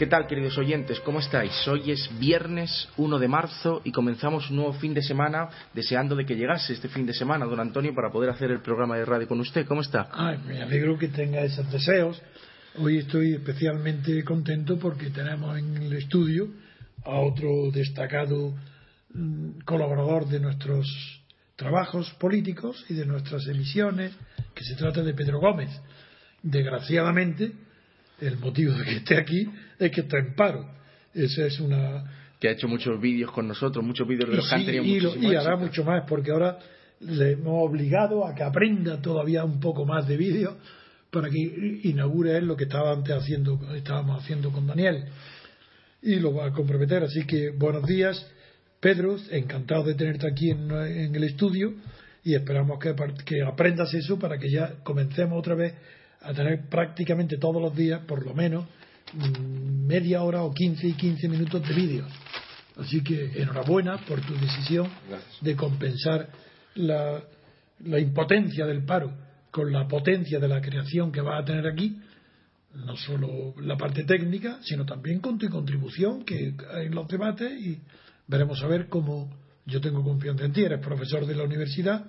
¿Qué tal, queridos oyentes? ¿Cómo estáis? Hoy es viernes 1 de marzo y comenzamos un nuevo fin de semana deseando de que llegase este fin de semana, don Antonio, para poder hacer el programa de radio con usted. ¿Cómo está? Ay, me alegro que tenga esos deseos. Hoy estoy especialmente contento porque tenemos en el estudio a otro destacado mm, colaborador de nuestros trabajos políticos y de nuestras emisiones, que se trata de Pedro Gómez. Desgraciadamente, el motivo de que esté aquí es que está en paro. Esa es una. Que ha hecho muchos vídeos con nosotros, muchos vídeos de los que han tenido y, lo- y hará mucho más, porque ahora le hemos obligado a que aprenda todavía un poco más de vídeos para que inaugure él lo que estaba antes haciendo, estábamos haciendo con Daniel. Y lo va a comprometer. Así que buenos días, Pedro. Encantado de tenerte aquí en, en el estudio y esperamos que, que aprendas eso para que ya comencemos otra vez a tener prácticamente todos los días, por lo menos, mm, media hora o 15 y 15 minutos de vídeos. Así que enhorabuena por tu decisión de compensar la, la impotencia del paro con la potencia de la creación que vas a tener aquí, no solo la parte técnica, sino también con tu contribución que hay en los debates y veremos a ver cómo yo tengo confianza en ti, eres profesor de la universidad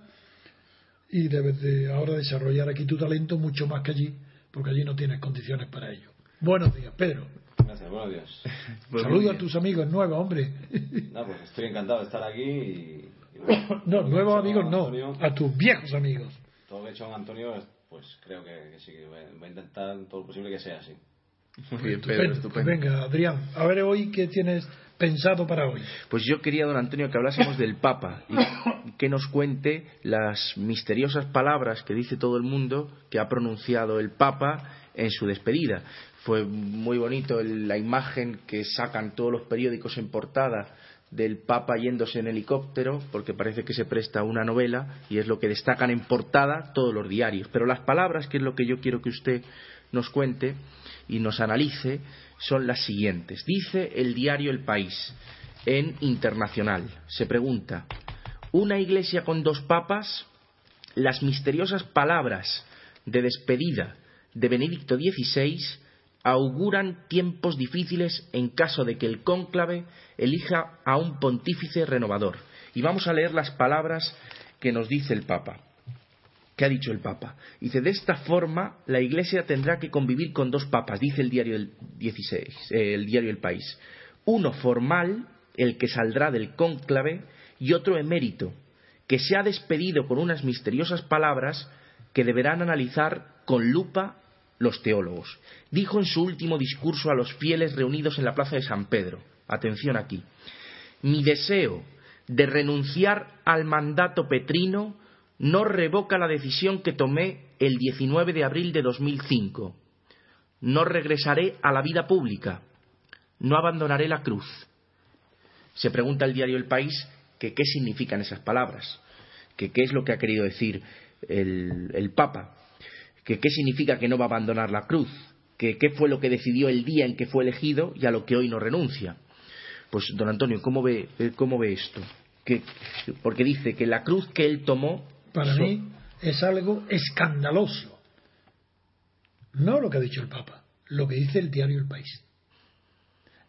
y debes de ahora desarrollar aquí tu talento mucho más que allí, porque allí no tienes condiciones para ello. Buenos días, Pedro. Gracias, buenos días. Pues Saluda a tus amigos nuevos, hombre. No, pues estoy encantado de estar aquí y... y bueno, No, nuevos amigos no, Antonio- a tus viejos amigos. Todo lo que ha hecho Antonio, pues creo que, que sí, que voy a- voy a intentar todo lo posible que sea así. Muy bien, Pedro, Estupendo. estupendo. Pues venga, Adrián, a ver hoy qué tienes pensado para hoy. Pues yo quería, don Antonio, que hablásemos del Papa y que nos cuente las misteriosas palabras que dice todo el mundo que ha pronunciado el Papa en su despedida. Fue muy bonito el- la imagen que sacan todos los periódicos en portada del Papa yéndose en helicóptero, porque parece que se presta una novela y es lo que destacan en portada todos los diarios. Pero las palabras, que es lo que yo quiero que usted nos cuente y nos analice, son las siguientes. Dice el diario El País en Internacional. Se pregunta, ¿una iglesia con dos papas? Las misteriosas palabras de despedida de Benedicto XVI auguran tiempos difíciles en caso de que el cónclave elija a un pontífice renovador. Y vamos a leer las palabras que nos dice el Papa. ¿Qué ha dicho el Papa? Dice, de esta forma la Iglesia tendrá que convivir con dos papas, dice el diario El, 16, eh, el diario El País. Uno formal, el que saldrá del cónclave, y otro emérito, que se ha despedido con unas misteriosas palabras que deberán analizar con lupa los teólogos. Dijo en su último discurso a los fieles reunidos en la plaza de San Pedro, atención aquí, mi deseo de renunciar al mandato petrino no revoca la decisión que tomé el 19 de abril de 2005. No regresaré a la vida pública. No abandonaré la cruz. Se pregunta el diario El País que qué significan esas palabras, que qué es lo que ha querido decir el, el Papa, que qué significa que no va a abandonar la cruz, que qué fue lo que decidió el día en que fue elegido y a lo que hoy no renuncia. Pues, don Antonio, ¿cómo ve, eh, cómo ve esto? Que, porque dice que la cruz que él tomó. Para mí es algo escandaloso. No lo que ha dicho el Papa, lo que dice el diario El País.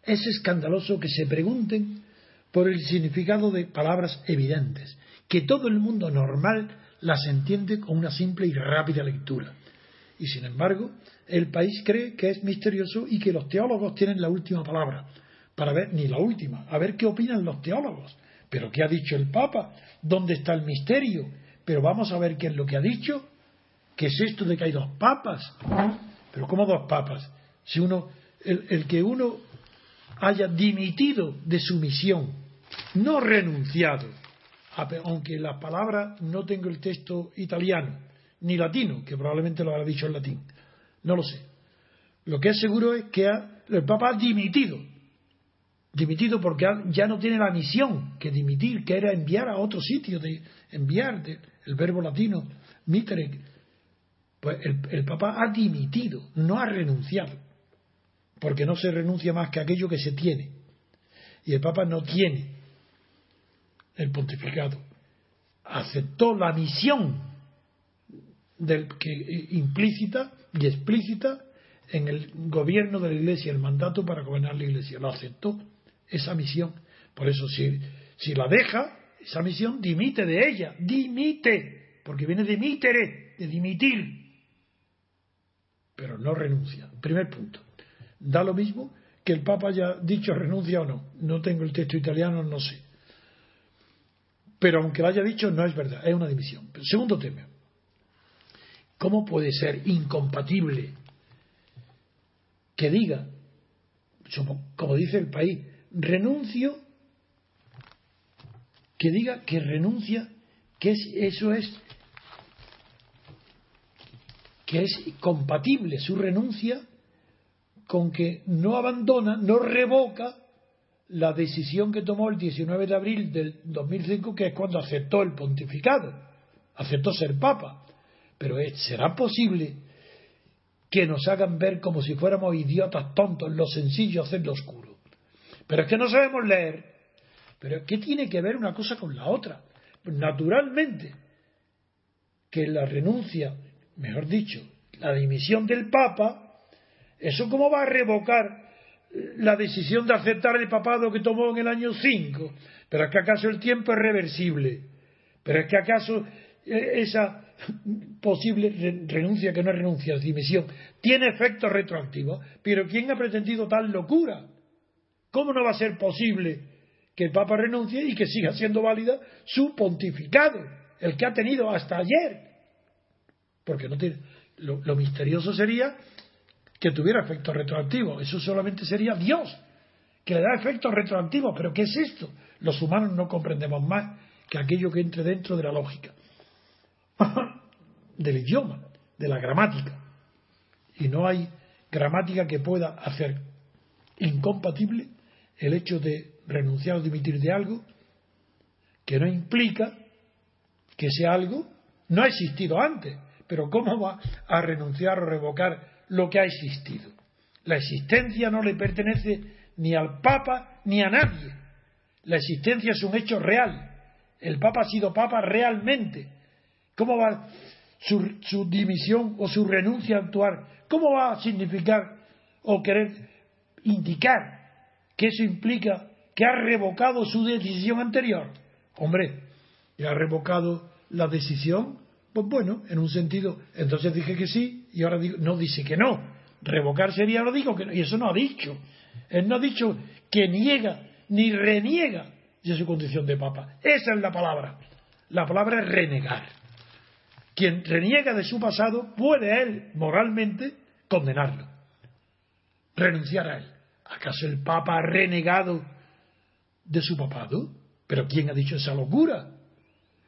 Es escandaloso que se pregunten por el significado de palabras evidentes, que todo el mundo normal las entiende con una simple y rápida lectura. Y sin embargo, el país cree que es misterioso y que los teólogos tienen la última palabra para ver, ni la última, a ver qué opinan los teólogos. Pero ¿qué ha dicho el Papa? ¿Dónde está el misterio? Pero vamos a ver qué es lo que ha dicho. ¿Qué es esto de que hay dos papas? Pero ¿cómo dos papas? Si uno, el, el que uno haya dimitido de su misión, no renunciado, aunque la palabra no tengo el texto italiano, ni latino, que probablemente lo habrá dicho en latín, no lo sé. Lo que es seguro es que el Papa ha dimitido dimitido porque ya no tiene la misión que dimitir, que era enviar a otro sitio, de enviar, el verbo latino, mitere. Pues el, el Papa ha dimitido, no ha renunciado, porque no se renuncia más que aquello que se tiene. Y el Papa no tiene el pontificado. Aceptó la misión del, que, implícita y explícita en el gobierno de la Iglesia, el mandato para gobernar la Iglesia. Lo aceptó esa misión. Por eso, si, si la deja, esa misión, dimite de ella, dimite, porque viene de mitere, de dimitir, pero no renuncia. Primer punto. Da lo mismo que el Papa haya dicho renuncia o no. No tengo el texto italiano, no sé. Pero aunque lo haya dicho, no es verdad, es una dimisión. segundo tema. ¿Cómo puede ser incompatible que diga, como dice el país, renuncio, que diga que renuncia, que eso es que es compatible su renuncia con que no abandona, no revoca la decisión que tomó el 19 de abril del 2005, que es cuando aceptó el pontificado, aceptó ser papa. Pero ¿será posible que nos hagan ver como si fuéramos idiotas tontos, lo sencillo hacer lo oscuro? Pero es que no sabemos leer. Pero ¿qué tiene que ver una cosa con la otra? Naturalmente, que la renuncia, mejor dicho, la dimisión del Papa, ¿eso cómo va a revocar la decisión de aceptar el papado que tomó en el año 5? Pero es que acaso el tiempo es reversible. Pero es que acaso eh, esa posible renuncia que no es renuncia, dimisión, tiene efectos retroactivos. Pero ¿quién ha pretendido tal locura? ¿Cómo no va a ser posible que el Papa renuncie y que siga siendo válida su pontificado, el que ha tenido hasta ayer? Porque no tiene, lo, misterioso sería que tuviera efectos retroactivos. Eso solamente sería Dios, que le da efectos retroactivos. Pero ¿qué es esto? Los humanos no comprendemos más que aquello que entre dentro de la lógica, del idioma, de la gramática. Y no hay gramática que pueda hacer incompatible el hecho de renunciar o dimitir de algo que no implica que sea algo no ha existido antes. Pero ¿cómo va a renunciar o revocar lo que ha existido? La existencia no le pertenece ni al Papa ni a nadie. La existencia es un hecho real. El Papa ha sido Papa realmente. ¿Cómo va su, su dimisión o su renuncia a actuar? ¿Cómo va a significar o querer indicar que eso implica que ha revocado su decisión anterior. Hombre, y ha revocado la decisión, pues bueno, en un sentido, entonces dije que sí y ahora digo, no dice que no. Revocar sería lo digo que no, y eso no ha dicho. Él no ha dicho que niega ni reniega de su condición de papa. Esa es la palabra. La palabra es renegar. Quien reniega de su pasado puede él moralmente condenarlo, renunciar a él. ¿Acaso el Papa ha renegado de su papado? ¿Pero quién ha dicho esa locura?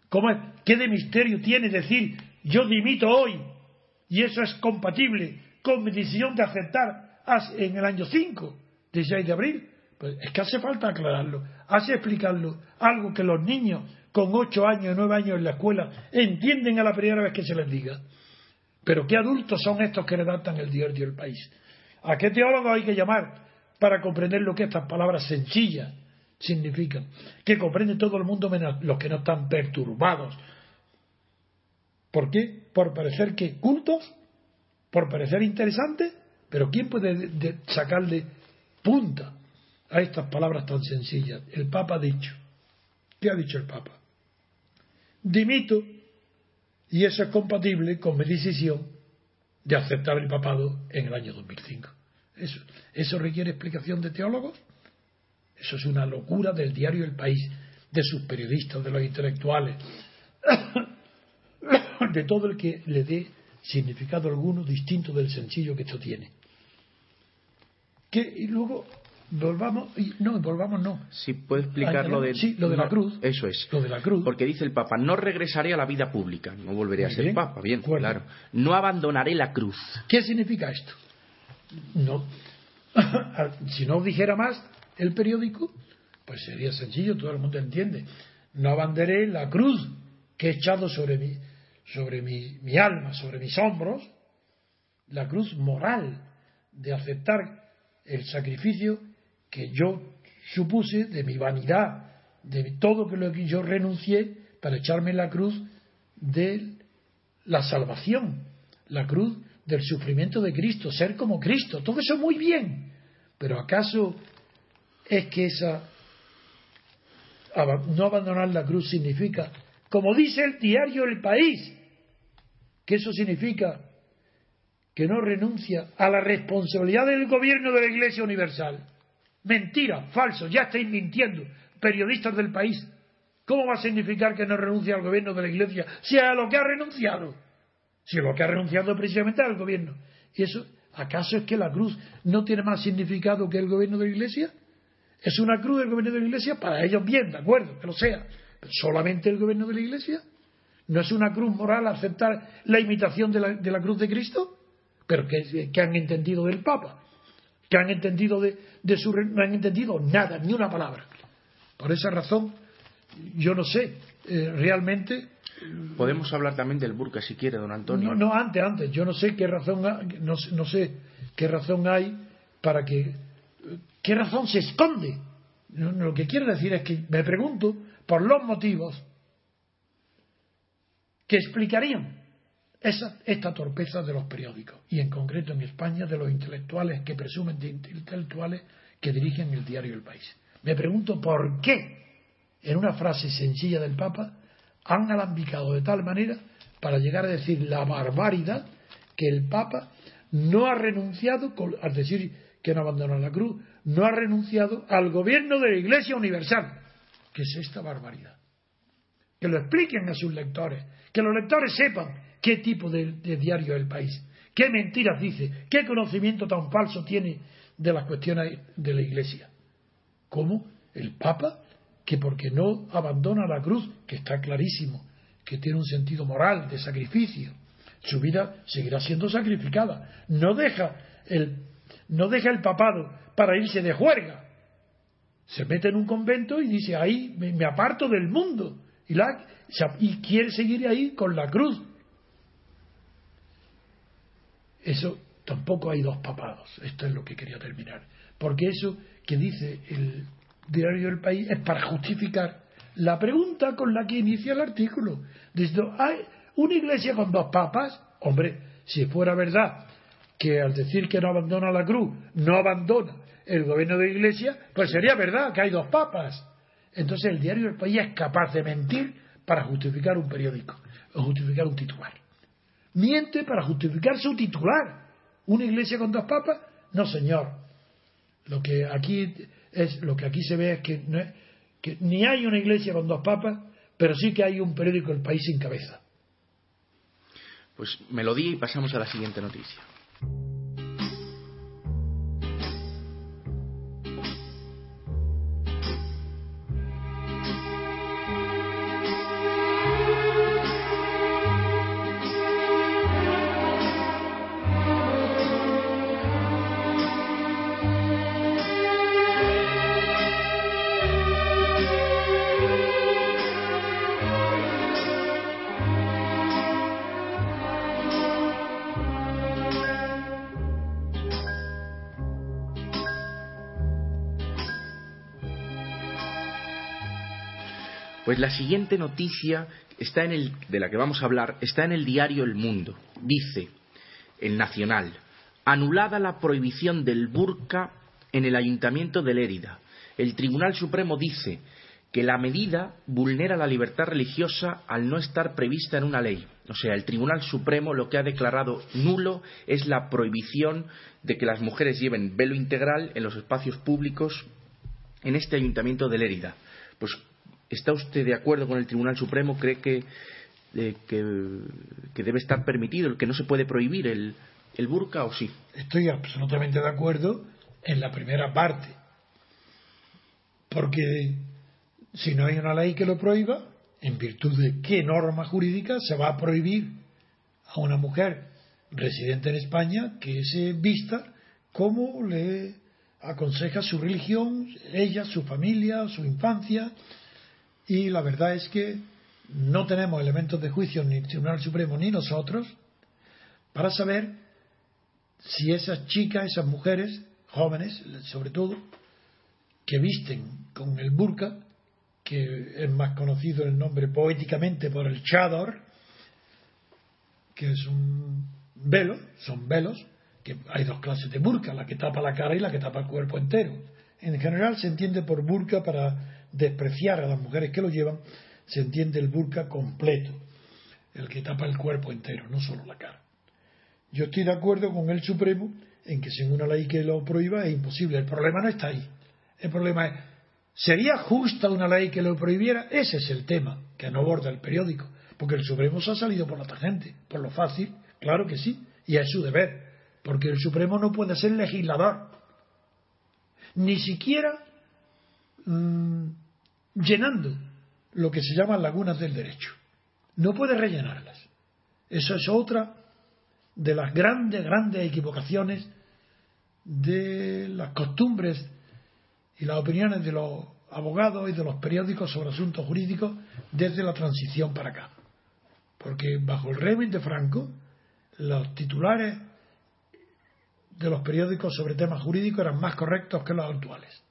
¿Cómo es? ¿Qué de misterio tiene decir yo dimito hoy y eso es compatible con mi decisión de aceptar en el año 5, 16 de abril? Pues es que hace falta aclararlo, hace explicarlo, algo que los niños con 8 años, 9 años en la escuela entienden a la primera vez que se les diga. Pero ¿qué adultos son estos que redactan el diario del país? ¿A qué teólogo hay que llamar para comprender lo que estas palabras sencillas significan? Que comprende todo el mundo menos los que no están perturbados. ¿Por qué? Por parecer que cultos, por parecer interesantes, pero ¿quién puede sacarle punta a estas palabras tan sencillas? El Papa ha dicho. ¿Qué ha dicho el Papa? Dimito y eso es compatible con mi decisión de aceptar el papado en el año 2005. Eso, ¿Eso requiere explicación de teólogos? Eso es una locura del diario El País, de sus periodistas, de los intelectuales, de todo el que le dé significado alguno distinto del sencillo que esto tiene. Que, y luego volvamos, no, volvamos no. Si puede explicar lo de, sí, lo de la cruz. Eso es. Lo de la cruz. Porque dice el Papa, no regresaré a la vida pública, no volveré a ser Papa, bien, claro. No abandonaré la cruz. ¿Qué significa esto? No. si no dijera más el periódico, pues sería sencillo, todo el mundo entiende. No abanderé la cruz que he echado sobre mi, sobre mi, mi alma, sobre mis hombros, la cruz moral de aceptar el sacrificio que yo supuse de mi vanidad, de todo lo que yo renuncié para echarme la cruz de la salvación, la cruz del sufrimiento de Cristo, ser como Cristo, todo eso muy bien, pero ¿acaso es que esa no abandonar la cruz significa, como dice el diario El País, que eso significa que no renuncia a la responsabilidad del gobierno de la Iglesia Universal? Mentira, falso, ya estáis mintiendo, periodistas del país. ¿Cómo va a significar que no renuncia al gobierno de la Iglesia si a lo que ha renunciado? Si lo que ha renunciado precisamente al gobierno. ¿Y eso, acaso es que la cruz no tiene más significado que el gobierno de la Iglesia? Es una cruz del gobierno de la Iglesia para ellos bien, de acuerdo, que lo sea. Pero solamente el gobierno de la Iglesia. ¿No es una cruz moral aceptar la imitación de la, cruz de Cristo? Pero que han entendido del Papa que han entendido de, su no han entendido nada, ni una palabra. Por esa razón, yo no sé, eh, realmente. Podemos hablar también del burka si quiere, don Antonio. No, no, antes, antes. Yo no sé qué razón, no, no sé qué razón hay para que, qué razón se esconde. Lo que quiero decir es que me pregunto por los motivos que explicarían esa, esta torpeza de los periódicos, y en concreto en España de los intelectuales que presumen de intelectuales que dirigen el diario El País. Me pregunto por qué, en una frase sencilla del Papa, han alambicado de tal manera para llegar a decir la barbaridad que el Papa no ha renunciado, al decir que no abandona la cruz, no ha renunciado al gobierno de la Iglesia Universal. ¿Qué es esta barbaridad? Que lo expliquen a sus lectores, que los lectores sepan qué tipo de, diario es el país, qué mentiras dice, qué conocimiento tan falso tiene de las cuestiones de la Iglesia. ¿Cómo? El Papa, que porque no abandona la cruz, que está clarísimo, que tiene un sentido moral de sacrificio, su vida seguirá siendo sacrificada. No deja el, no deja el papado para irse de juerga. Se mete en un convento y dice, ahí me, aparto del mundo. Y, la, y quiere seguir ahí con la cruz eso tampoco hay dos papados. Esto es lo que quería terminar. Porque eso que dice el diario del país es para justificar la pregunta con la que inicia el artículo. Dice, ¿hay una iglesia con dos papas? Hombre, si fuera verdad que al decir que no abandona la cruz, no abandona el gobierno de iglesia, pues sería verdad que hay dos papas. Entonces el diario del país es capaz de mentir para justificar un periódico o justificar un titular miente para justificar su titular. ¿Una iglesia con dos papas? No, señor. Lo que aquí es lo que aquí se ve es que, ni hay una iglesia con dos papas pero sí que hay un periódico El País sin cabeza. Pues melodía y pasamos a la siguiente noticia. Pues la siguiente noticia está en el, de la que vamos a hablar está en el diario El Mundo. Dice, el Nacional, anulada la prohibición del burka en el Ayuntamiento de Lérida. El Tribunal Supremo dice que la medida vulnera la libertad religiosa al no estar prevista en una ley. O sea, el Tribunal Supremo lo que ha declarado nulo es la prohibición de que las mujeres lleven velo integral en los espacios públicos en este Ayuntamiento de Lérida. Pues ¿Está usted de acuerdo con el Tribunal Supremo? ¿Cree que, eh, que, debe estar permitido, que no se puede prohibir el, el burka o sí? Estoy absolutamente de acuerdo en la primera parte. Porque si no hay una ley que lo prohíba, ¿en virtud de qué norma jurídica se va a prohibir a una mujer residente en España que se vista como le aconseja su religión, ella, su familia, su infancia, y la verdad es que no tenemos elementos de juicio ni el Tribunal Supremo ni nosotros para saber si esas chicas, esas mujeres, jóvenes sobre todo, que visten con el burka, que es más conocido el nombre poéticamente por el chador, que es un velo, son velos, que hay dos clases de burka, la que tapa la cara y la que tapa el cuerpo entero. En general se entiende por burka para despreciar a las mujeres que lo llevan, se entiende el burka completo, el que tapa el cuerpo entero, no solo la cara. Yo estoy de acuerdo con el Supremo en que sin una ley que lo prohíba es imposible. El problema no está ahí. El problema es, ¿sería justa una ley que lo prohibiera? Ese es el tema que no aborda el periódico. Porque el Supremo se ha salido por la tangente, por lo fácil, claro que sí, y es su deber. Porque el Supremo no puede ser legislador. Ni siquiera mm, llenando lo que se llaman lagunas del derecho. No puede rellenarlas. Eso es otra de las grandes, grandes equivocaciones de las costumbres y las opiniones de los abogados y de los periódicos sobre asuntos jurídicos desde la transición para acá. Porque bajo el régimen de Franco, los titulares de los periódicos sobre temas jurídicos eran más correctos que los actuales.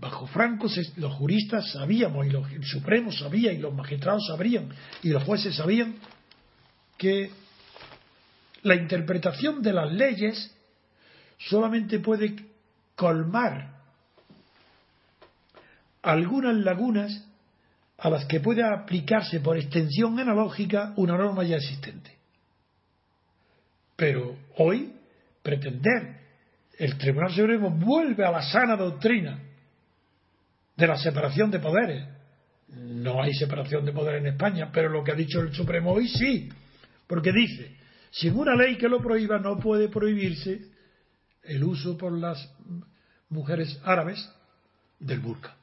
Bajo Franco los juristas sabíamos, y los, el Supremo sabía, y los magistrados sabrían, y los jueces sabían, que la interpretación de las leyes solamente puede colmar algunas lagunas a las que puede aplicarse por extensión analógica una norma ya existente. Pero hoy pretender el Tribunal Supremo vuelve a la sana doctrina de la separación de poderes. No hay separación de poderes en España, pero lo que ha dicho el Supremo hoy sí, porque dice, sin una ley que lo prohíba no puede prohibirse el uso por las mujeres árabes del burka.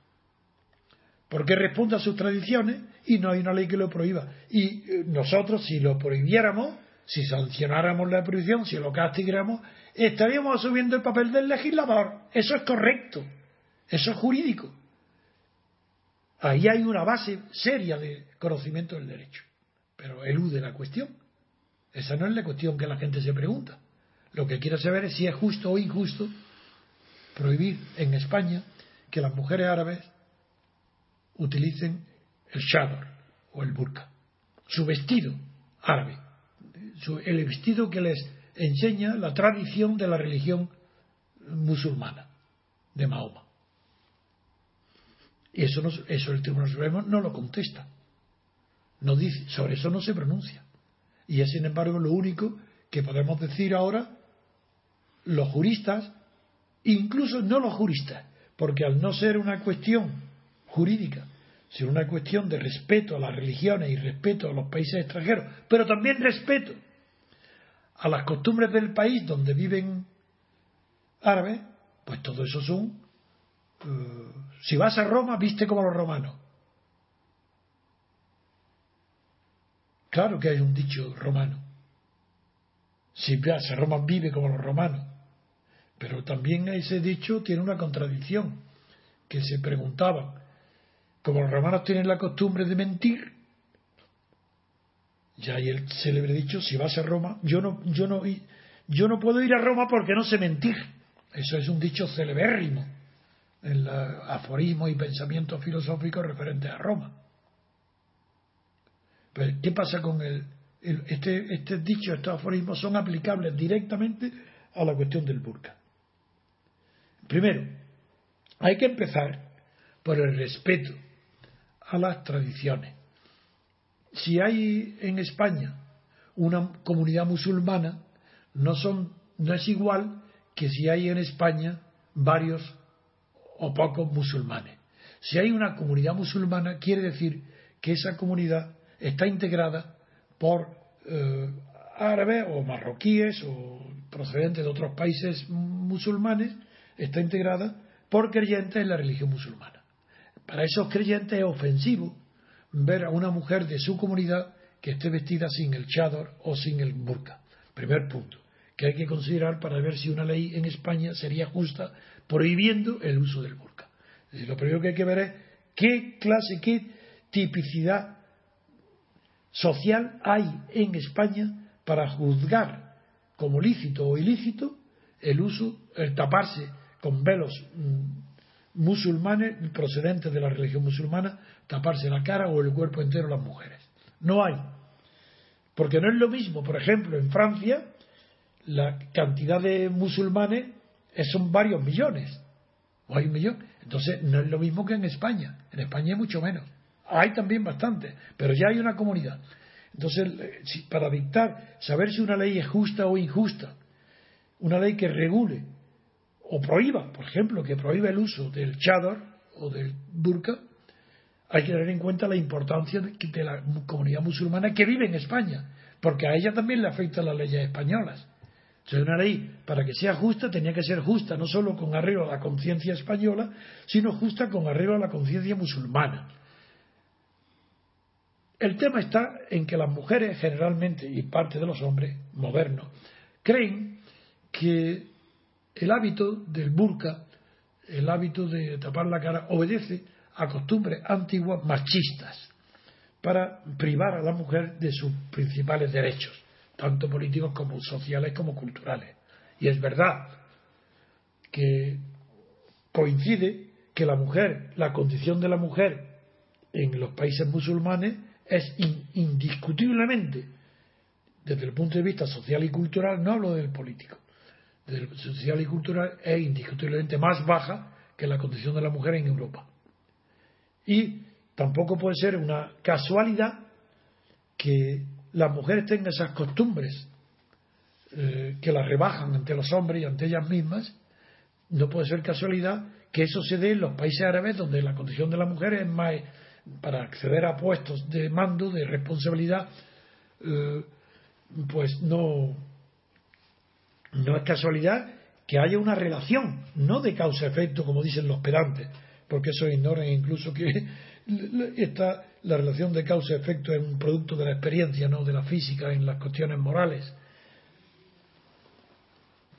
Porque responde a sus tradiciones y no hay una ley que lo prohíba. Y eh, nosotros, si lo prohibiéramos, si sancionáramos la prohibición, si lo castigáramos, estaríamos asumiendo el papel del legislador. Eso es correcto. Eso es jurídico. Ahí hay una base seria de conocimiento del derecho, pero elude la cuestión. Esa no es la cuestión que la gente se pregunta. Lo que quiere saber es si es justo o injusto prohibir en España que las mujeres árabes utilicen el shador o el burka, su vestido árabe, el vestido que les enseña la tradición de la religión musulmana de Mahoma. Y eso, no, eso el Tribunal Supremo no lo contesta. No dice, sobre eso no se pronuncia. Y es, sin embargo, lo único que podemos decir ahora los juristas, incluso no los juristas, porque al no ser una cuestión jurídica, sino una cuestión de respeto a las religiones y respeto a los países extranjeros, pero también respeto a las costumbres del país donde viven árabes, pues todo eso son. Eh, si vas a Roma, viste como los romanos. Claro que hay un dicho romano. Si vas a Roma, vive como los romanos. Pero también ese dicho tiene una contradicción, que se preguntaban, como los romanos tienen la costumbre de mentir, ya hay el célebre dicho, si vas a Roma, yo no, yo no, yo no puedo ir a Roma porque no sé mentir. Eso es un dicho celebérrimo en los aforismos y pensamientos filosóficos referentes a Roma. Pero, ¿qué pasa con el, el- este, este dicho, estos aforismos son aplicables directamente a la cuestión del burka? Primero, hay que empezar por el respeto a las tradiciones. Si hay en España una comunidad musulmana, no, son, no es igual que si hay en España varios o pocos musulmanes. Si hay una comunidad musulmana, quiere decir que esa comunidad está integrada por eh, árabes o marroquíes o procedentes de otros países musulmanes, está integrada por creyentes en la religión musulmana. Para esos creyentes es ofensivo ver a una mujer de su comunidad que esté vestida sin el chador o sin el burka. Primer punto, que hay que considerar para ver si una ley en España sería justa prohibiendo el uso del burka. Lo primero que hay que ver es qué clase, qué tipicidad social hay en España para juzgar como lícito o ilícito el uso, el taparse con velos mm, musulmanes procedentes de la religión musulmana, taparse la cara o el cuerpo entero las mujeres. No hay. Porque no es lo mismo, por ejemplo, en Francia, la cantidad de musulmanes es- son varios millones. O hay un millón. Entonces, no es lo mismo que en España. En España hay mucho menos. Hay también bastante, pero ya hay una comunidad. Entonces, eh, para dictar, saber si una ley es justa o injusta, una ley que regule o prohíba, por ejemplo, que prohíba el uso del chador o del burka, hay que tener en cuenta la importancia de la comunidad musulmana que vive en España, porque a ella también le afectan las leyes españolas. Entonces, una ley, para que sea justa, tenía que ser justa no solo con arreglo a la conciencia española, sino justa con arreglo a la conciencia musulmana. El tema está en que las mujeres generalmente, y parte de los hombres modernos, creen que el hábito del burka, el hábito de tapar la cara, obedece a costumbres antiguas machistas para privar a la mujer de sus principales derechos, tanto políticos como sociales como culturales. Y es verdad que coincide que la mujer, la condición de la mujer en los países musulmanes es in- indiscutiblemente, desde el punto de vista social y cultural, no hablo del político, desde el social y cultural es indiscutiblemente más baja que la condición de la mujer en Europa. Y tampoco puede ser una casualidad que las mujeres tengan esas costumbres eh, que las rebajan ante los hombres y ante ellas mismas. No puede ser casualidad que eso se dé en los países árabes donde la condición de la mujer es más para acceder a puestos de mando, de responsabilidad, eh, pues no, no es casualidad que haya una relación, no de causa-efecto, como dicen los pedantes, porque eso ignoran incluso que esta, la relación de causa-efecto es un producto de la experiencia, no de la física en las cuestiones morales.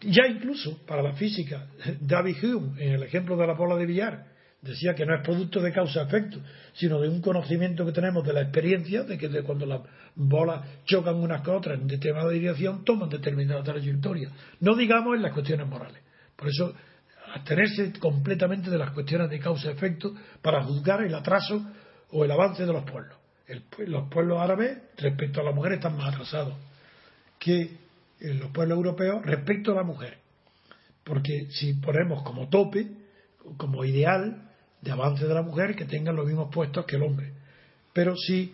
Ya incluso para la física, David Hume, en el ejemplo de la bola de billar, decía que no es producto de causa-efecto, sino de un conocimiento que tenemos de la experiencia, de que de cuando las bolas chocan unas con otras en determinada dirección, toman determinada trayectoria. No digamos en las cuestiones morales. Por eso, abstenerse completamente de las cuestiones de causa-efecto para juzgar el atraso o el avance de los pueblos. El- los pueblos árabes, respecto a la mujer, están más atrasados que en los pueblos europeos respecto a la mujer. Porque si ponemos como tope, como ideal de avance de la mujer, que tengan los mismos puestos que el hombre. Pero si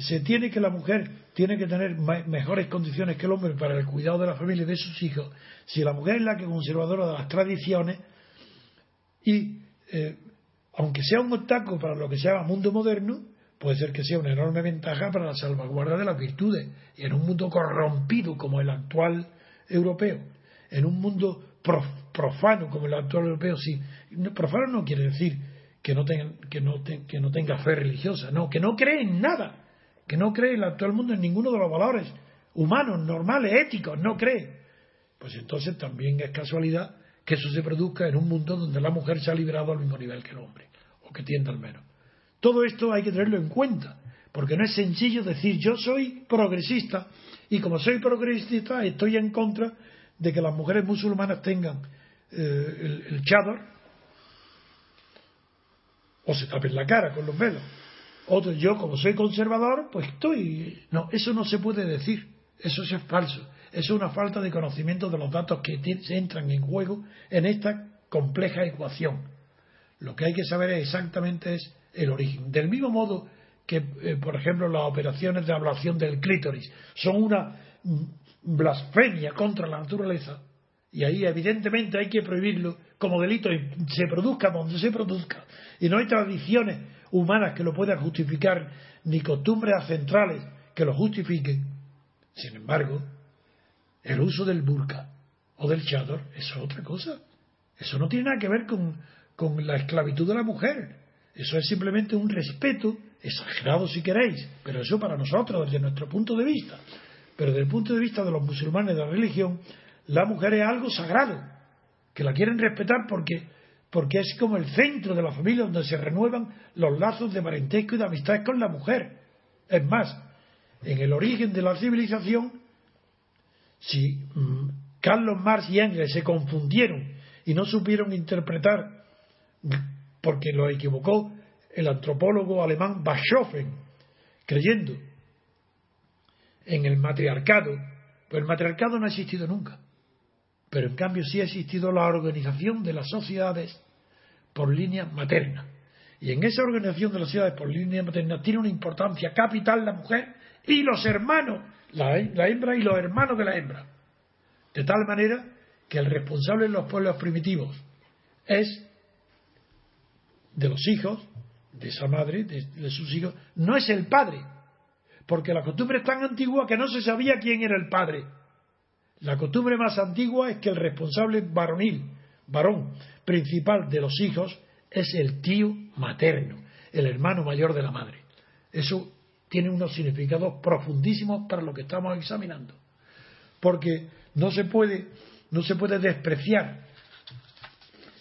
se tiene que la mujer tiene que tener mejores condiciones que el hombre para el cuidado de la familia y de sus hijos, si la mujer es la que conservadora de las tradiciones y eh, aunque sea un obstáculo para lo que se llama mundo moderno, puede ser que sea una enorme ventaja para la salvaguarda de las virtudes. Y en un mundo corrompido como el actual europeo, en un mundo profano como el actual europeo, sí. Profano no quiere decir que no, tenga, que, no que no tenga fe religiosa, no, que no cree en nada, que no cree el actual mundo en ninguno de los valores humanos, normales, éticos, no cree. Pues entonces también es casualidad que eso se produzca en un mundo donde la mujer se ha liberado al mismo nivel que el hombre, o que tiende al menos. Todo esto hay que tenerlo en cuenta, porque no es sencillo decir yo soy progresista y como soy progresista estoy en contra de que las mujeres musulmanas tengan eh, el, el chador o se tapen la cara con los velos. Otro, yo como soy conservador, pues estoy... No, eso no se puede decir, eso es falso. Es una falta de conocimiento de los datos que entran en juego en esta compleja ecuación. Lo que hay que saber exactamente es el origen. Del mismo modo que, eh, por ejemplo, las operaciones de ablación del clítoris son una blasfemia contra la naturaleza, y ahí evidentemente hay que prohibirlo como delito y se produzca donde se produzca. Y no hay tradiciones humanas que lo puedan justificar, ni costumbres centrales que lo justifiquen. Sin embargo, el uso del burka o del chador es otra cosa. Eso no tiene nada que ver con, con la esclavitud de la mujer. Eso es simplemente un respeto, exagerado si queréis, pero eso para nosotros, desde nuestro punto de vista. Pero desde el punto de vista de los musulmanes de la religión, la mujer es algo sagrado, que la quieren respetar porque, porque es como el centro de la familia donde se renuevan los lazos de parentesco y de amistad con la mujer. Es más, en el origen de la civilización, si mm, Carlos Marx y Engels se confundieron y no supieron interpretar, porque lo equivocó el antropólogo alemán Baschofen, creyendo en el matriarcado, pues el matriarcado no ha existido nunca. Pero en cambio sí ha existido la organización de las sociedades por línea materna. Y en esa organización de las sociedades por línea materna tiene una importancia capital la mujer y los hermanos, la, hembra y los hermanos de la hembra. De tal manera que el responsable en los pueblos primitivos es de los hijos, de esa madre, de, sus hijos, no es el padre, porque la costumbre es tan antigua que no se sabía quién era el padre. La costumbre más antigua es que el responsable varonil, varón principal de los hijos, es el tío materno, el hermano mayor de la madre. Eso tiene unos significados profundísimos para lo que estamos examinando. Porque no se puede, no se puede despreciar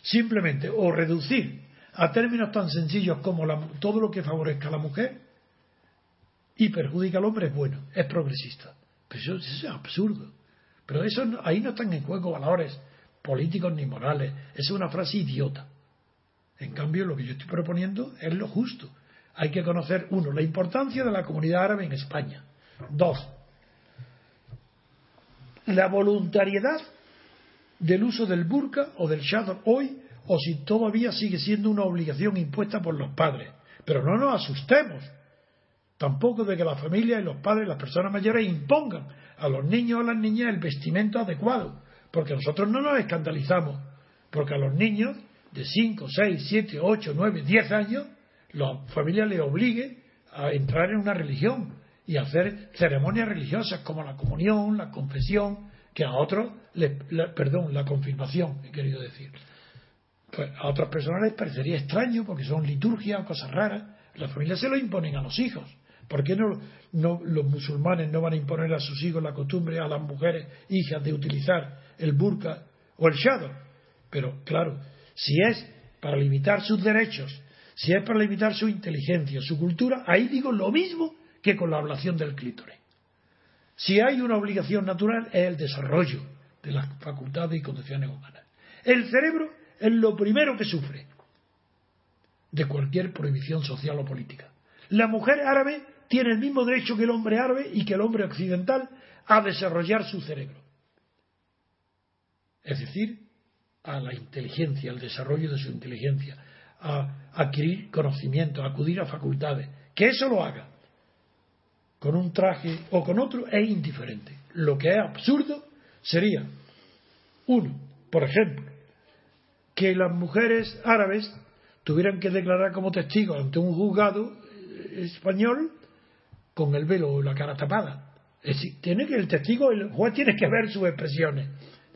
simplemente o reducir a términos tan sencillos como todo lo que favorezca a la mujer y perjudica al hombre es bueno, es progresista. Pero eso es absurdo. Pero eso, ahí no están en juego valores políticos ni morales. Es una frase idiota. En cambio, lo que yo estoy proponiendo es lo justo. Hay que conocer, uno, la importancia de la comunidad árabe en España. Dos, la voluntariedad del uso del burka o del shadow hoy, o si todavía sigue siendo una obligación impuesta por los padres. Pero no nos asustemos tampoco de que la familia y los padres, las personas mayores impongan a los niños o a las niñas el vestimento adecuado, porque nosotros no nos escandalizamos, porque a los niños de 5, 6, 7, 8, 9, 10 años, la familia les obligue a entrar en una religión y hacer ceremonias religiosas como la comunión, la confesión, que a otros, perdón, la confirmación, he querido decir. Pues a otras personas les parecería extraño porque son liturgias o cosas raras. Las familias se lo imponen a los hijos. ¿Por qué no, los musulmanes no van a imponer a sus hijos la costumbre, a las mujeres hijas, de utilizar el burka o el shadow? Pero claro, si es para limitar sus derechos, si es para limitar su inteligencia, su cultura, ahí digo lo mismo que con la ablación del clítoris. Si hay una obligación natural es el desarrollo de las facultades y condiciones humanas. El cerebro es lo primero que sufre de cualquier prohibición social o política. La mujer árabe tiene el mismo derecho que el hombre árabe y que el hombre occidental a desarrollar su cerebro. Es decir, a la inteligencia, al desarrollo de su inteligencia, a adquirir conocimiento, acudir a facultades. Que eso lo haga con un traje o con otro es indiferente. Lo que es absurdo sería, uno, por ejemplo, que las mujeres árabes tuvieran que declarar como testigos ante un juzgado eh, español con el velo o la cara tapada. Es decir, tiene que el testigo, el juez tiene que ver sus expresiones.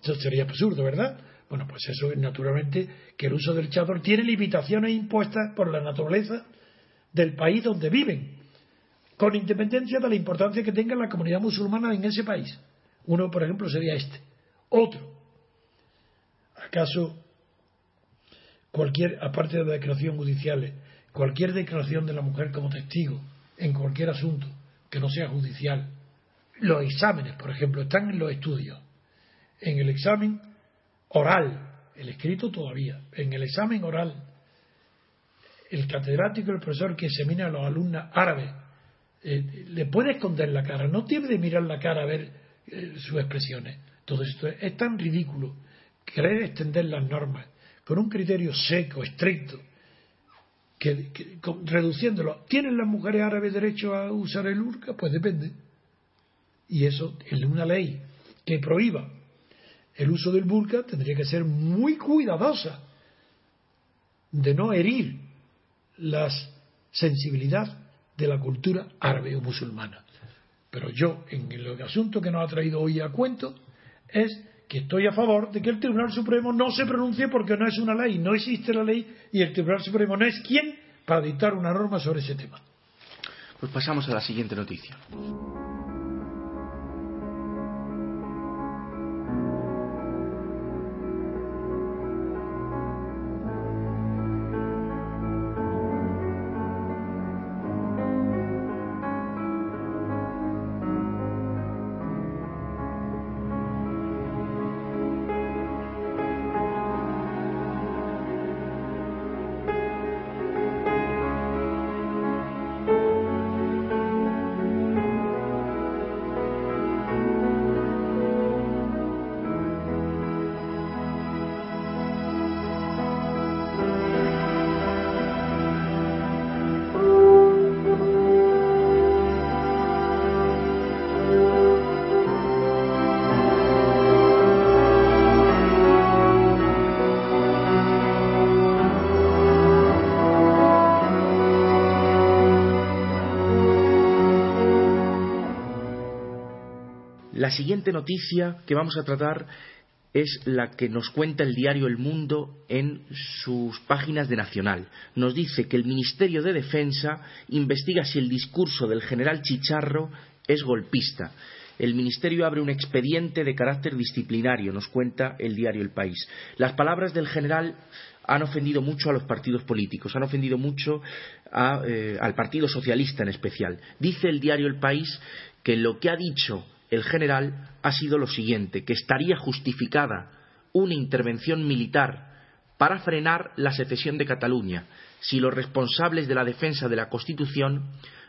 Eso sería absurdo, ¿verdad? Bueno, pues eso es naturalmente que el uso del chador tiene limitaciones impuestas por la naturaleza del país donde viven, con independencia de la importancia que tenga la comunidad musulmana en ese país. Uno, por ejemplo, sería este. Otro. ¿Acaso cualquier, aparte de las declaraciones judiciales, cualquier declaración de la mujer como testigo en cualquier asunto que no sea judicial, los exámenes, por ejemplo, están en los estudios. En el examen oral, el escrito todavía, en el examen oral, el catedrático, el profesor que examina a los alumnos árabes, eh, le puede esconder la cara, no tiene de mirar la cara a ver eh, sus expresiones. Todo esto es, tan ridículo querer extender las normas con un criterio seco, estricto, que, reduciéndolo. ¿Tienen las mujeres árabes derecho a usar el urca? Pues depende. Y eso, en una ley que prohíba el uso del burka, tendría que ser muy cuidadosa de no herir la sensibilidad de la cultura árabe o musulmana. Pero yo, en el asunto que nos ha traído hoy a cuento, es que estoy a favor de que el Tribunal Supremo no se pronuncie porque no es una ley, no existe la ley y el Tribunal Supremo no es quien para dictar una norma sobre ese tema. Pues pasamos a la siguiente noticia. La siguiente noticia que vamos a tratar es la que nos cuenta el diario El Mundo en sus páginas de Nacional. Nos dice que el Ministerio de Defensa investiga si el discurso del general Chicharro es golpista. El Ministerio abre un expediente de carácter disciplinario, nos cuenta el diario El País. Las palabras del general han ofendido mucho a los partidos políticos, han ofendido mucho eh, al Partido Socialista en especial. Dice el diario El País que lo que ha dicho el general ha sido lo siguiente, que estaría justificada una intervención militar para frenar la secesión de Cataluña si los responsables de la defensa de la Constitución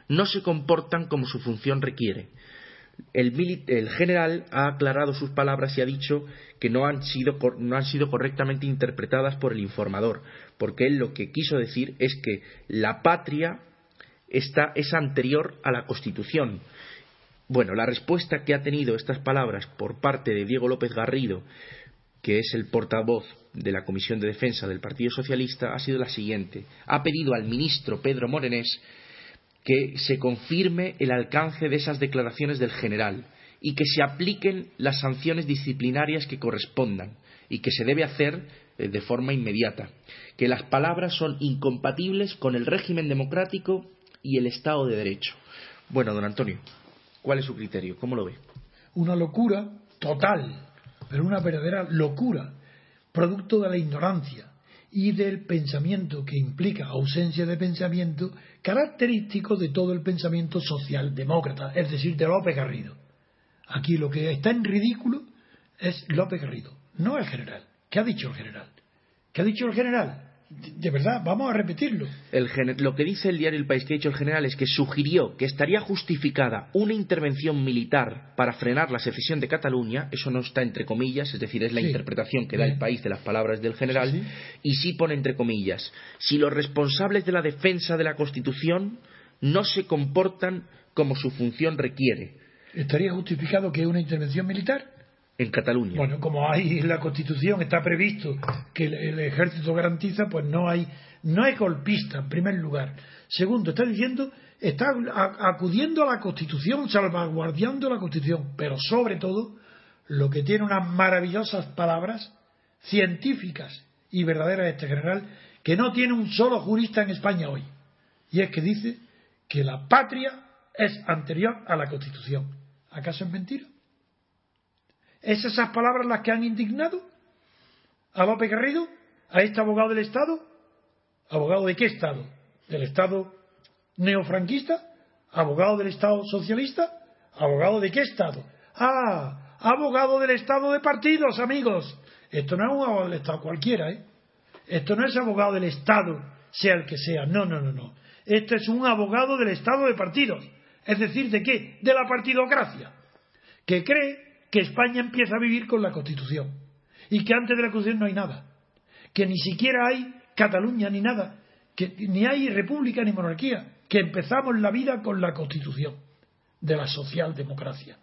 no se comportan como su función requiere. El, general ha aclarado sus palabras y ha dicho que no han, sido, no han sido correctamente interpretadas por el informador, porque él lo que quiso decir es que la patria está, es anterior a la Constitución bueno, la respuesta que ha tenido estas palabras por parte de Diego López Garrido, que es el portavoz de la Comisión de Defensa del Partido Socialista, ha sido la siguiente. Ha pedido al ministro Pedro Morenés que se confirme el alcance de esas declaraciones del general y que se apliquen las sanciones disciplinarias que correspondan y que se debe hacer eh, de forma inmediata, que las palabras son incompatibles con el régimen democrático y el Estado de Derecho. Bueno, don Antonio, ¿Cuál es su criterio? ¿Cómo lo ve? Una locura total, pero una verdadera locura, producto de la ignorancia y del pensamiento que implica ausencia de pensamiento característico de todo el pensamiento socialdemócrata, es decir, de López Garrido. Aquí lo que está en ridículo es López Garrido, no el general. ¿Qué ha dicho el general? ¿Qué ha dicho el general? De verdad, vamos a repetirlo. lo que dice el diario El País que ha dicho el general es que sugirió que estaría justificada una intervención militar para frenar la secesión de Cataluña, eso no está entre comillas, es decir, es la interpretación que da el país de las palabras del general, y sí pone entre comillas, si los responsables de la defensa de la Constitución no se comportan como su función requiere. ¿Estaría justificado que una intervención militar? En Cataluña. Bueno, como hay la Constitución está previsto que el, el ejército garantiza, pues no hay no es golpista en primer lugar. Segundo, está diciendo está acudiendo a la Constitución, salvaguardando la Constitución, pero sobre todo lo que tiene unas maravillosas palabras científicas y verdaderas este general que no tiene un solo jurista en España hoy. Y es que dice que la patria es anterior a la Constitución. ¿Acaso es mentira? ¿Es esas palabras las que han indignado a López Garrido, a este abogado del Estado? ¿Abogado de qué Estado? ¿Del Estado neofranquista? ¿Abogado del Estado socialista? ¿Abogado de qué Estado? Ah, abogado del Estado de partidos, amigos. Esto no es un abogado del Estado cualquiera, ¿eh? Esto no es abogado del Estado, sea el que sea. No, no, no, no. Este es un abogado del Estado de partidos. Es decir, ¿de qué? De la partidocracia. Que cree que España empieza a vivir con la Constitución. Y que antes de la Constitución no hay nada. Que ni siquiera hay Cataluña ni nada. Que ni hay república ni monarquía. Que empezamos la vida con la Constitución de la socialdemocracia.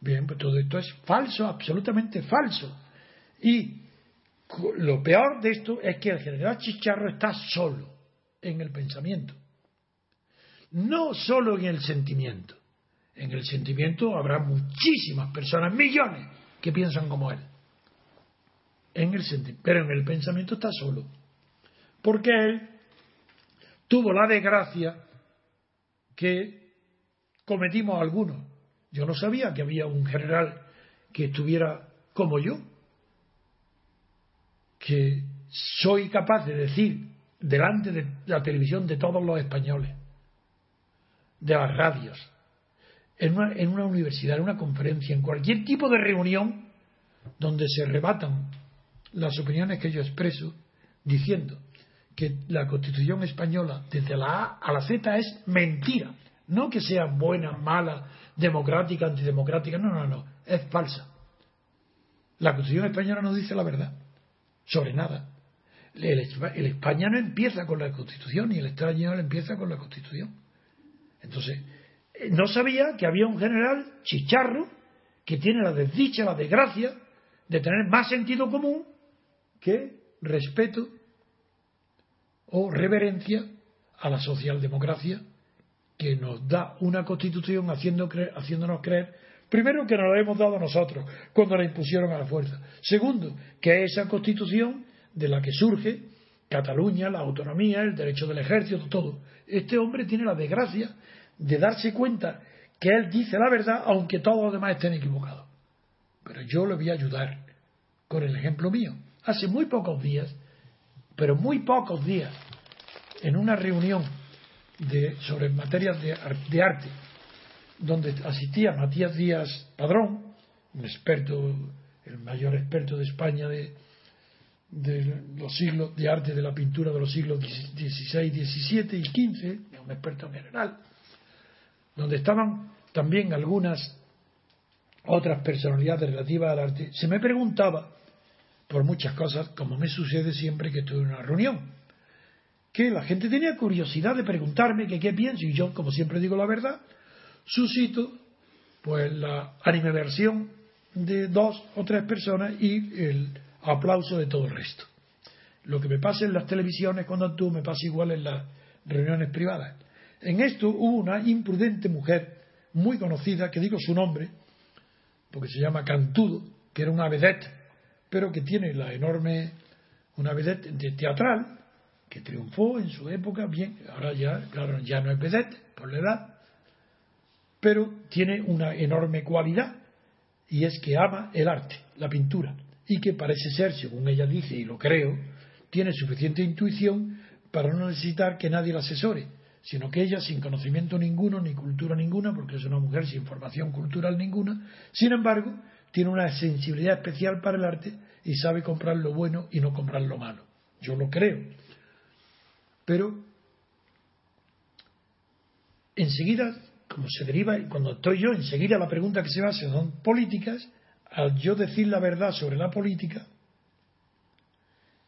Bien, pues todo esto es falso, absolutamente falso. Y lo peor de esto es que el general Chicharro está solo en el pensamiento. No solo en el sentimiento. En el sentimiento habrá muchísimas personas, millones, que piensan como él. En el pero en el pensamiento está solo. Porque él tuvo la desgracia que cometimos algunos. Yo no sabía que había un general que estuviera como yo, que soy capaz de decir delante de la televisión de todos los españoles, de las radios, en una, en una universidad, en una conferencia, en cualquier tipo de reunión donde se rebatan las opiniones que yo expreso, diciendo que la Constitución española, desde la A a la Z, es mentira. No que sea buena, mala, democrática, antidemocrática, no, no, no, es falsa. La Constitución española no dice la verdad sobre nada. El, el España no empieza con la Constitución y el Estado español empieza con la Constitución. Entonces, no sabía que había un general chicharro que tiene la desdicha, la desgracia de tener más sentido común que respeto o reverencia a la socialdemocracia que nos da una constitución haciendo cre- haciéndonos creer, primero, que nos la hemos dado nosotros cuando la impusieron a la fuerza. Segundo, que esa constitución de la que surge Cataluña, la autonomía, el derecho del ejército, todo. Este hombre tiene la desgracia de darse cuenta que él dice la verdad aunque todos los demás estén equivocados. Pero yo le voy a ayudar con el ejemplo mío. Hace muy pocos días, pero muy pocos días, en una reunión de, sobre materias de, de arte, donde asistía Matías Díaz Padrón, un experto, el mayor experto de España de, de los siglos de arte de la pintura de los siglos XVI, XVII y XV, un experto en general, donde estaban también algunas otras personalidades relativas al arte, se me preguntaba por muchas cosas, como me sucede siempre que estoy en una reunión, que la gente tenía curiosidad de preguntarme que qué pienso y yo, como siempre digo la verdad, suscito pues la animadversión de dos o tres personas y el aplauso de todo el resto. Lo que me pasa en las televisiones cuando actúo me pasa igual en las reuniones privadas. En esto hubo una imprudente mujer muy conocida, que digo su nombre, porque se llama Cantudo, que era una vedette, pero que tiene la enorme, una vedette de teatral, que triunfó en su época, bien, ahora ya, claro, ya no es vedette por la edad, pero tiene una enorme cualidad, y es que ama el arte, la pintura, y que parece ser, según ella dice, y lo creo, tiene suficiente intuición para no necesitar que nadie la asesore, sino que ella, sin conocimiento ninguno, ni cultura ninguna, porque es una mujer sin formación cultural ninguna, sin embargo, tiene una sensibilidad especial para el arte y sabe comprar lo bueno y no comprar lo malo. Yo lo creo. Pero enseguida, como se deriva, cuando estoy yo, enseguida la pregunta que se hace son políticas, al yo decir la verdad sobre la política,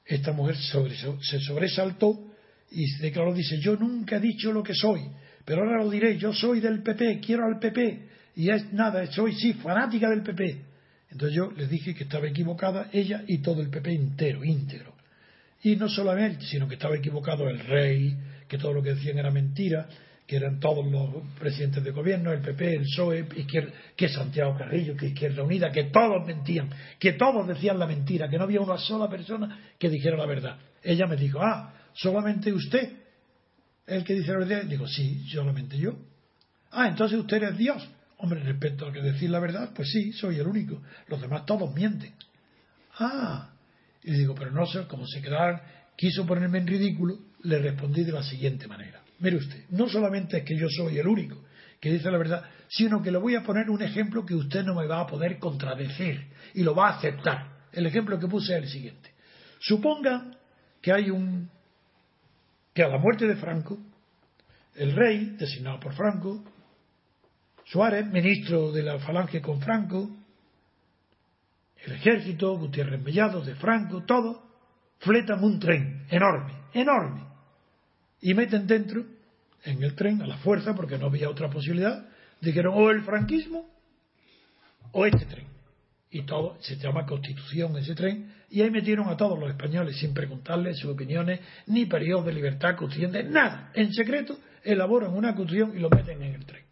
esta mujer se sobresaltó y se declaró, dice, yo nunca he dicho lo que soy, pero ahora lo diré, yo soy del PP, quiero al PP, y es nada, soy sí, fanática del PP. Entonces yo le dije que estaba equivocada ella y todo el PP entero, íntegro. Y no solamente, sino que estaba equivocado el rey, que todo lo que decían era mentira, que eran todos los presidentes de gobierno, el PP, el PSOE, que Santiago Carrillo, que Izquierda Unida, que todos mentían, que todos decían la mentira, que no había una sola persona que dijera la verdad. Ella me dijo, ah, solamente usted el que dice la verdad. Digo, sí, solamente yo. Ah, entonces usted es Dios. Hombre, respecto a que decir la verdad, pues sí, soy el único. Los demás todos mienten. Ah, y digo, pero no sé, como se quedaron, quiso ponerme en ridículo, le respondí de la siguiente manera. Mire usted, no solamente es que yo soy el único que dice la verdad, sino que le voy a poner un ejemplo que usted no me va a poder contradecir y lo va a aceptar. El ejemplo que puse es el siguiente. Suponga que hay un que a la muerte de Franco, el rey, designado por Franco, Suárez, ministro de la Falange con Franco, el ejército, Gutiérrez Mellado de Franco, todo, fletan un tren enorme, enorme, y meten dentro, en el tren, a la fuerza, porque no había otra posibilidad, dijeron o el franquismo o este tren. Y todo se llama Constitución ese tren, y ahí metieron a todos los españoles sin preguntarles sus opiniones, ni periodo de libertad constituyente, nada. En secreto elaboran una constitución y lo meten en el tren.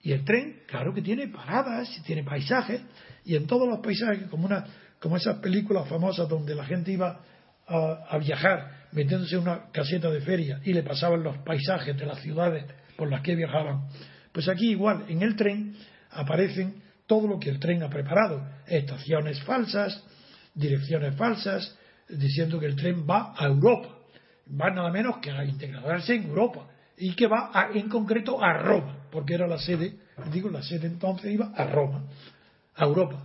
Y el tren, claro que tiene paradas, tiene paisajes, y en todos los paisajes, como, una, como esas películas famosas donde la gente iba a, viajar metiéndose en una caseta de feria y le pasaban los paisajes de las ciudades por las que viajaban. Pues aquí igual, en el tren aparecen todo lo que el tren ha preparado, estaciones falsas, direcciones falsas, diciendo que el tren va a Europa, va nada menos que a integrarse en Europa y que va en concreto a Roma, porque era la sede, digo, la sede entonces iba a Roma, a Europa.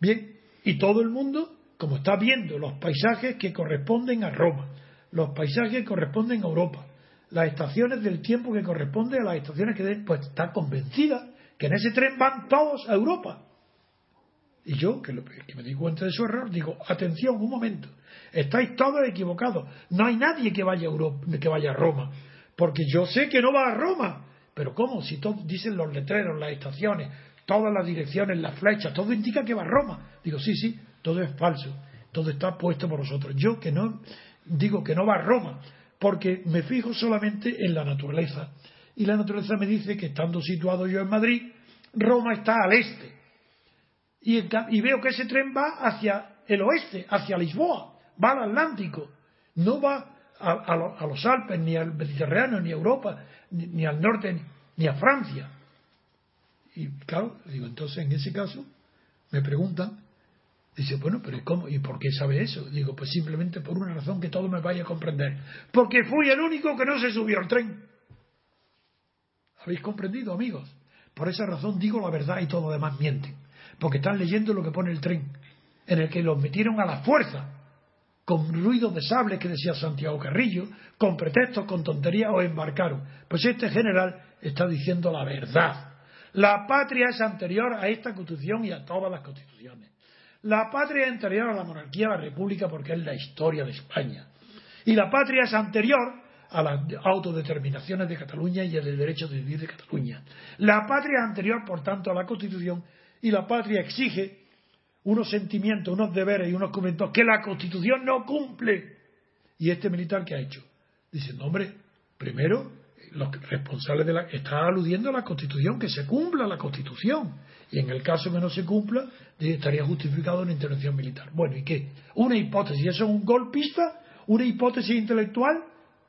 Bien, y todo el mundo, como está viendo los paisajes que corresponden a Roma, los paisajes que corresponden a Europa, las estaciones del tiempo que corresponden a las estaciones que pues está convencida que en ese tren van todos a Europa. Y yo, que, me di cuenta de su error, digo, atención, un momento, estáis todos equivocados, no hay nadie que vaya a, que vaya a Roma, porque yo sé que no va a Roma, pero ¿cómo? Si todos dicen los letreros, las estaciones, todas las direcciones, las flechas, todo indica que va a Roma. Digo, sí, sí, todo es falso, todo está puesto por nosotros. Yo que no digo que no va a Roma, porque me fijo solamente en la naturaleza. Y la naturaleza me dice que estando situado yo en Madrid, Roma está al este y, veo que ese tren va hacia el oeste, hacia Lisboa, va al Atlántico, no va a, los Alpes, ni al Mediterráneo, ni a Europa, ni, al norte, ni, a Francia. Y claro, digo, entonces en ese caso me preguntan, dice, bueno, pero ¿cómo? ¿Y por qué sabe eso? Digo, pues simplemente por una razón que todo me vaya a comprender. Porque fui el único que no se subió al tren. ¿Habéis comprendido, amigos? Por esa razón digo la verdad y todo lo demás mienten porque están leyendo lo que pone el tren, en el que los metieron a la fuerza, con ruidos de sable que decía Santiago Carrillo, con pretextos, con tonterías, o embarcaron. Pues este general está diciendo la verdad. La patria es anterior a esta constitución y a todas las constituciones. La patria es anterior a la monarquía, a la república, porque es la historia de España. Y la patria es anterior a las autodeterminaciones de Cataluña y el derecho de vivir de Cataluña. La patria es anterior, por tanto, a la Constitución y la patria exige unos sentimientos, unos deberes y unos comentarios que la Constitución no cumple. ¿Y este militar qué ha hecho? Diciendo, hombre, primero, los responsables de la. está aludiendo a la Constitución, que se cumpla la Constitución. Y en el caso que no se cumpla, estaría justificado una intervención militar. Bueno, ¿y qué? Una hipótesis. ¿Eso es un golpista? ¿Una hipótesis intelectual?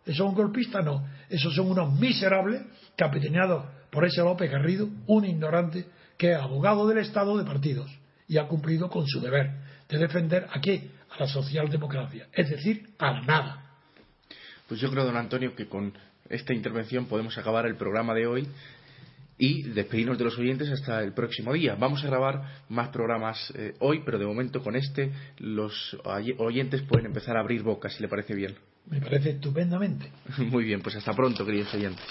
¿Eso es un golpista? No. Esos son unos miserables capitaneados por ese López Garrido, un ignorante que es abogado del Estado de partidos y ha cumplido con su deber de defender a qué? A la socialdemocracia, es decir, a la nada. Pues yo creo, don Antonio, que con esta intervención podemos acabar el programa de hoy y despedirnos de los oyentes hasta el próximo día. Vamos a grabar más programas eh, hoy, pero de momento con este los oyentes pueden empezar a abrir boca, si le parece bien. Me parece estupendamente. Muy bien, pues hasta pronto, queridos oyentes.